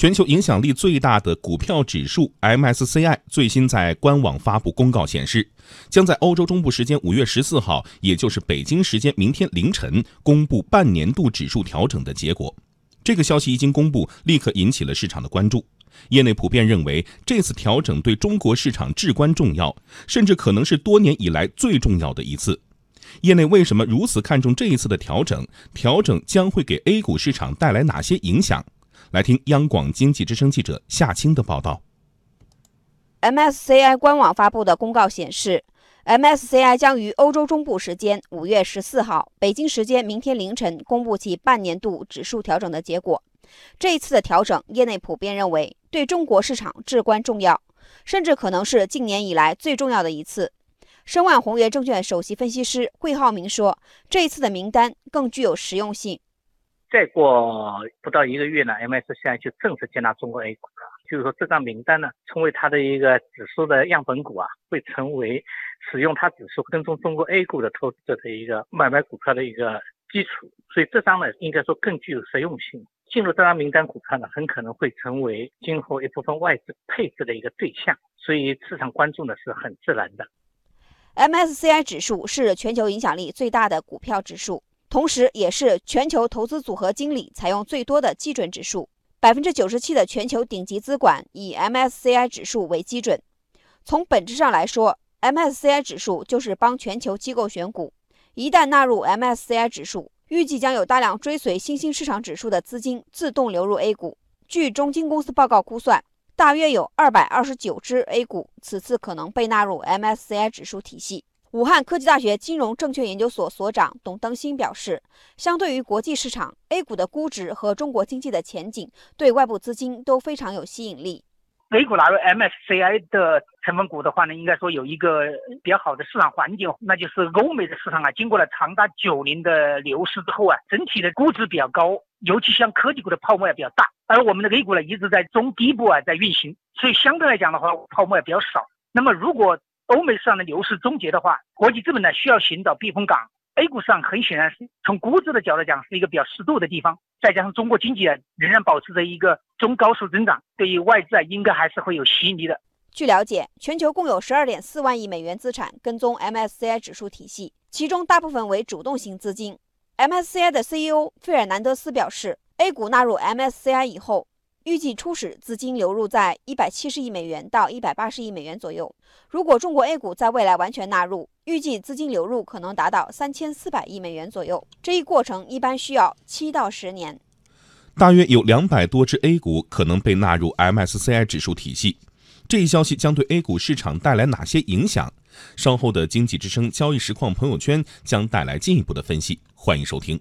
全球影响力最大的股票指数 MSCI 最新在官网发布公告显示，将在欧洲中部时间五月十四号，也就是北京时间明天凌晨公布半年度指数调整的结果。这个消息一经公布，立刻引起了市场的关注。业内普遍认为，这次调整对中国市场至关重要，甚至可能是多年以来最重要的一次。业内为什么如此看重这一次的调整？调整将会给 A 股市场带来哪些影响？来听央广经济之声记者夏青的报道。MSCI 官网发布的公告显示，MSCI 将于欧洲中部时间五月十四号、北京时间明天凌晨公布其半年度指数调整的结果。这一次的调整，业内普遍认为对中国市场至关重要，甚至可能是近年以来最重要的一次。申万宏源证券首席分析师惠浩明说：“这一次的名单更具有实用性。”再过不到一个月呢，MSCI 就正式接纳中国 A 股了。就是说，这张名单呢，成为它的一个指数的样本股啊，会成为使用它指数跟踪中国 A 股的投资者的一个买卖股票的一个基础。所以这张呢，应该说更具有实用性。进入这张名单股票呢，很可能会成为今后一部分外资配置的一个对象。所以市场关注呢是很自然的。MSCI 指数是全球影响力最大的股票指数。同时，也是全球投资组合经理采用最多的基准指数。百分之九十七的全球顶级资管以 MSCI 指数为基准。从本质上来说，MSCI 指数就是帮全球机构选股。一旦纳入 MSCI 指数，预计将有大量追随新兴市场指数的资金自动流入 A 股。据中金公司报告估算，大约有二百二十九只 A 股此次可能被纳入 MSCI 指数体系。武汉科技大学金融证券研究所所长董登新表示，相对于国际市场，A 股的估值和中国经济的前景对外部资金都非常有吸引力。A 股纳入 MSCI 的成分股的话呢，应该说有一个比较好的市场环境，那就是欧美的市场啊，经过了长达九年的牛市之后啊，整体的估值比较高，尤其像科技股的泡沫也比较大，而我们的 A 股呢一直在中低部啊在运行，所以相对来讲的话，泡沫也比较少。那么如果欧美市场的牛市终结的话，国际资本呢需要寻找避风港。A 股市场很显然是从估值的角度讲是一个比较适度的地方，再加上中国经济啊仍然保持着一个中高速增长，对于外资啊应该还是会有吸引力的。据了解，全球共有十二点四万亿美元资产跟踪 MSCI 指数体系，其中大部分为主动型资金。MSCI 的 CEO 费尔南德斯表示，A 股纳入 MSCI 以后。预计初始资金流入在一百七十亿美元到一百八十亿美元左右。如果中国 A 股在未来完全纳入，预计资金流入可能达到三千四百亿美元左右。这一过程一般需要七到十年。大约有两百多只 A 股可能被纳入 MSCI 指数体系。这一消息将对 A 股市场带来哪些影响？稍后的经济之声交易实况朋友圈将带来进一步的分析。欢迎收听。